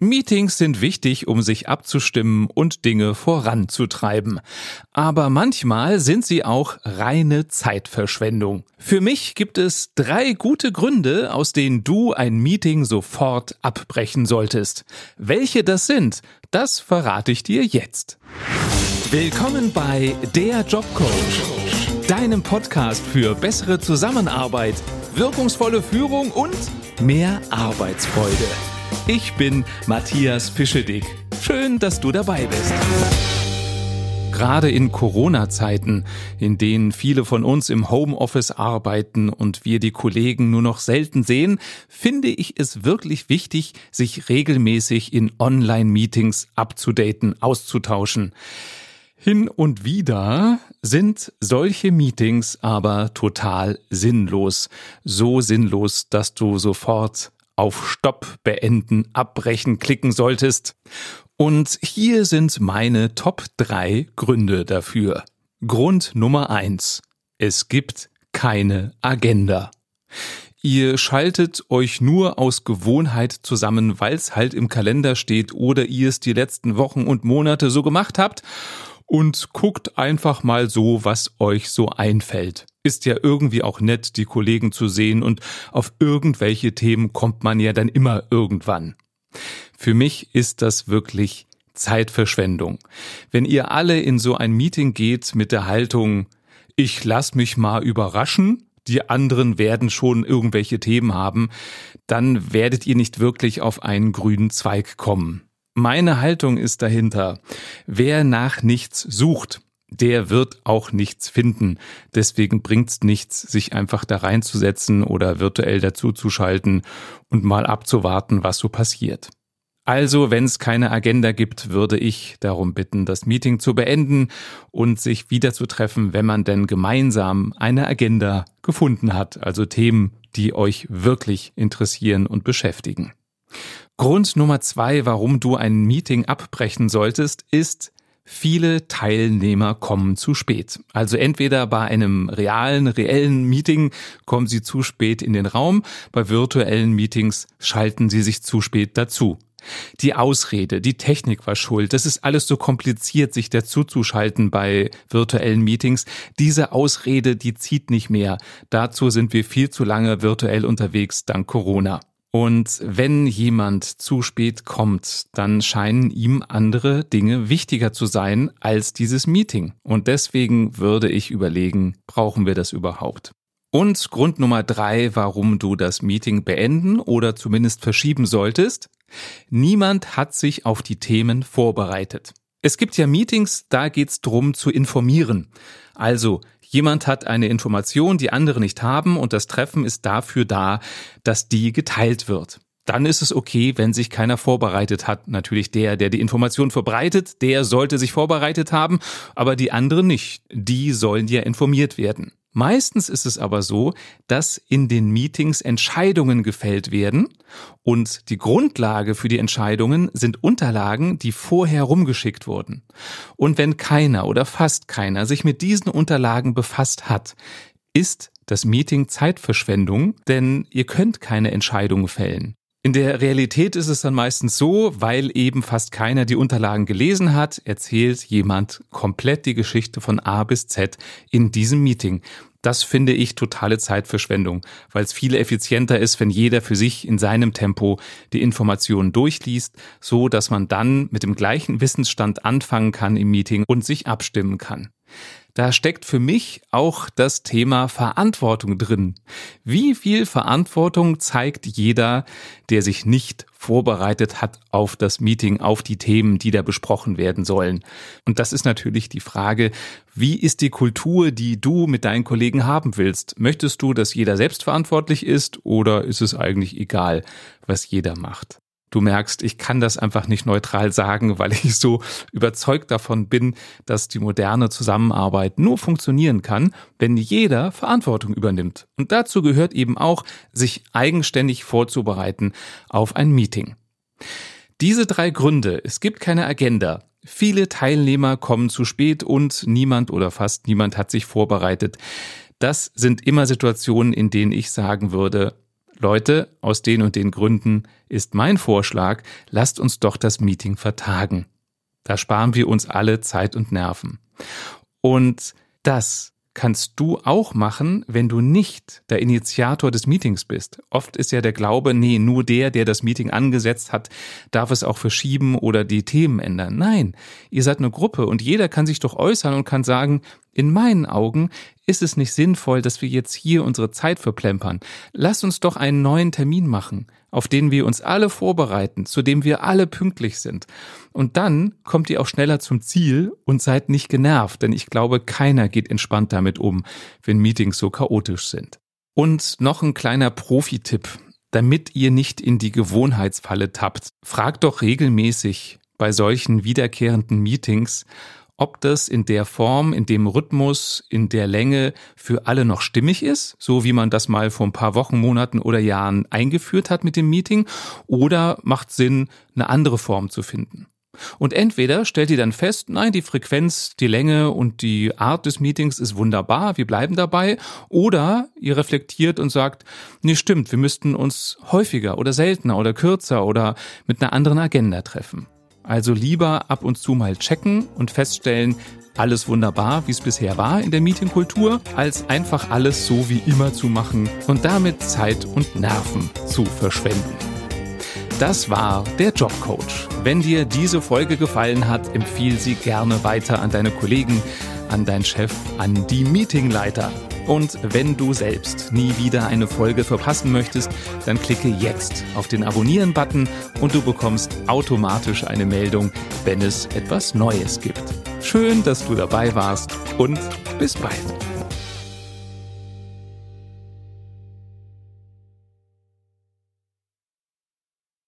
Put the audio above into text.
Meetings sind wichtig, um sich abzustimmen und Dinge voranzutreiben. Aber manchmal sind sie auch reine Zeitverschwendung. Für mich gibt es drei gute Gründe, aus denen du ein Meeting sofort abbrechen solltest. Welche das sind, das verrate ich dir jetzt. Willkommen bei Der Jobcoach, deinem Podcast für bessere Zusammenarbeit, wirkungsvolle Führung und mehr Arbeitsfreude. Ich bin Matthias Fischedick. Schön, dass du dabei bist. Gerade in Corona-Zeiten, in denen viele von uns im Homeoffice arbeiten und wir die Kollegen nur noch selten sehen, finde ich es wirklich wichtig, sich regelmäßig in Online-Meetings abzudaten, auszutauschen. Hin und wieder sind solche Meetings aber total sinnlos. So sinnlos, dass du sofort auf Stopp, Beenden, Abbrechen klicken solltest. Und hier sind meine Top 3 Gründe dafür. Grund Nummer 1. Es gibt keine Agenda. Ihr schaltet euch nur aus Gewohnheit zusammen, weil es halt im Kalender steht oder ihr es die letzten Wochen und Monate so gemacht habt und guckt einfach mal so, was euch so einfällt. Ist ja irgendwie auch nett, die Kollegen zu sehen und auf irgendwelche Themen kommt man ja dann immer irgendwann. Für mich ist das wirklich Zeitverschwendung. Wenn ihr alle in so ein Meeting geht mit der Haltung, ich lass mich mal überraschen, die anderen werden schon irgendwelche Themen haben, dann werdet ihr nicht wirklich auf einen grünen Zweig kommen. Meine Haltung ist dahinter. Wer nach nichts sucht, der wird auch nichts finden. Deswegen bringt's nichts, sich einfach da reinzusetzen oder virtuell dazuzuschalten und mal abzuwarten, was so passiert. Also, wenn es keine Agenda gibt, würde ich darum bitten, das Meeting zu beenden und sich wieder zu treffen, wenn man denn gemeinsam eine Agenda gefunden hat, also Themen, die euch wirklich interessieren und beschäftigen. Grund Nummer zwei, warum du ein Meeting abbrechen solltest, ist, Viele Teilnehmer kommen zu spät. Also entweder bei einem realen, reellen Meeting kommen sie zu spät in den Raum, bei virtuellen Meetings schalten sie sich zu spät dazu. Die Ausrede, die Technik war schuld, das ist alles so kompliziert, sich dazuzuschalten bei virtuellen Meetings. Diese Ausrede, die zieht nicht mehr. Dazu sind wir viel zu lange virtuell unterwegs, dank Corona. Und wenn jemand zu spät kommt, dann scheinen ihm andere Dinge wichtiger zu sein als dieses Meeting. Und deswegen würde ich überlegen, brauchen wir das überhaupt? Und Grund Nummer drei, warum du das Meeting beenden oder zumindest verschieben solltest. Niemand hat sich auf die Themen vorbereitet. Es gibt ja Meetings, da geht's drum zu informieren. Also Jemand hat eine Information, die andere nicht haben und das Treffen ist dafür da, dass die geteilt wird. Dann ist es okay, wenn sich keiner vorbereitet hat. Natürlich der, der die Information verbreitet, der sollte sich vorbereitet haben, aber die anderen nicht. Die sollen ja informiert werden. Meistens ist es aber so, dass in den Meetings Entscheidungen gefällt werden und die Grundlage für die Entscheidungen sind Unterlagen, die vorher rumgeschickt wurden. Und wenn keiner oder fast keiner sich mit diesen Unterlagen befasst hat, ist das Meeting Zeitverschwendung, denn ihr könnt keine Entscheidungen fällen. In der Realität ist es dann meistens so, weil eben fast keiner die Unterlagen gelesen hat, erzählt jemand komplett die Geschichte von A bis Z in diesem Meeting. Das finde ich totale Zeitverschwendung, weil es viel effizienter ist, wenn jeder für sich in seinem Tempo die Informationen durchliest, so dass man dann mit dem gleichen Wissensstand anfangen kann im Meeting und sich abstimmen kann. Da steckt für mich auch das Thema Verantwortung drin. Wie viel Verantwortung zeigt jeder, der sich nicht vorbereitet hat auf das Meeting, auf die Themen, die da besprochen werden sollen? Und das ist natürlich die Frage, wie ist die Kultur, die du mit deinen Kollegen haben willst? Möchtest du, dass jeder selbstverantwortlich ist oder ist es eigentlich egal, was jeder macht? Du merkst, ich kann das einfach nicht neutral sagen, weil ich so überzeugt davon bin, dass die moderne Zusammenarbeit nur funktionieren kann, wenn jeder Verantwortung übernimmt. Und dazu gehört eben auch, sich eigenständig vorzubereiten auf ein Meeting. Diese drei Gründe, es gibt keine Agenda, viele Teilnehmer kommen zu spät und niemand oder fast niemand hat sich vorbereitet. Das sind immer Situationen, in denen ich sagen würde, Leute, aus den und den Gründen ist mein Vorschlag, lasst uns doch das Meeting vertagen. Da sparen wir uns alle Zeit und Nerven. Und das kannst du auch machen, wenn du nicht der Initiator des Meetings bist. Oft ist ja der Glaube, nee, nur der, der das Meeting angesetzt hat, darf es auch verschieben oder die Themen ändern. Nein, ihr seid eine Gruppe und jeder kann sich doch äußern und kann sagen, in meinen Augen ist es nicht sinnvoll, dass wir jetzt hier unsere Zeit verplempern. Lass uns doch einen neuen Termin machen, auf den wir uns alle vorbereiten, zu dem wir alle pünktlich sind. Und dann kommt ihr auch schneller zum Ziel und seid nicht genervt, denn ich glaube, keiner geht entspannt damit um, wenn Meetings so chaotisch sind. Und noch ein kleiner Profi-Tipp, damit ihr nicht in die Gewohnheitsfalle tappt. Fragt doch regelmäßig bei solchen wiederkehrenden Meetings, ob das in der Form, in dem Rhythmus, in der Länge für alle noch stimmig ist, so wie man das mal vor ein paar Wochen, Monaten oder Jahren eingeführt hat mit dem Meeting, oder macht Sinn, eine andere Form zu finden. Und entweder stellt ihr dann fest, nein, die Frequenz, die Länge und die Art des Meetings ist wunderbar, wir bleiben dabei, oder ihr reflektiert und sagt, nee, stimmt, wir müssten uns häufiger oder seltener oder kürzer oder mit einer anderen Agenda treffen. Also lieber ab und zu mal checken und feststellen, alles wunderbar, wie es bisher war in der Meetingkultur, als einfach alles so wie immer zu machen und damit Zeit und Nerven zu verschwenden. Das war der Jobcoach. Wenn dir diese Folge gefallen hat, empfiehl sie gerne weiter an deine Kollegen, an deinen Chef, an die Meetingleiter. Und wenn du selbst nie wieder eine Folge verpassen möchtest, dann klicke jetzt auf den Abonnieren-Button und du bekommst automatisch eine Meldung, wenn es etwas Neues gibt. Schön, dass du dabei warst und bis bald.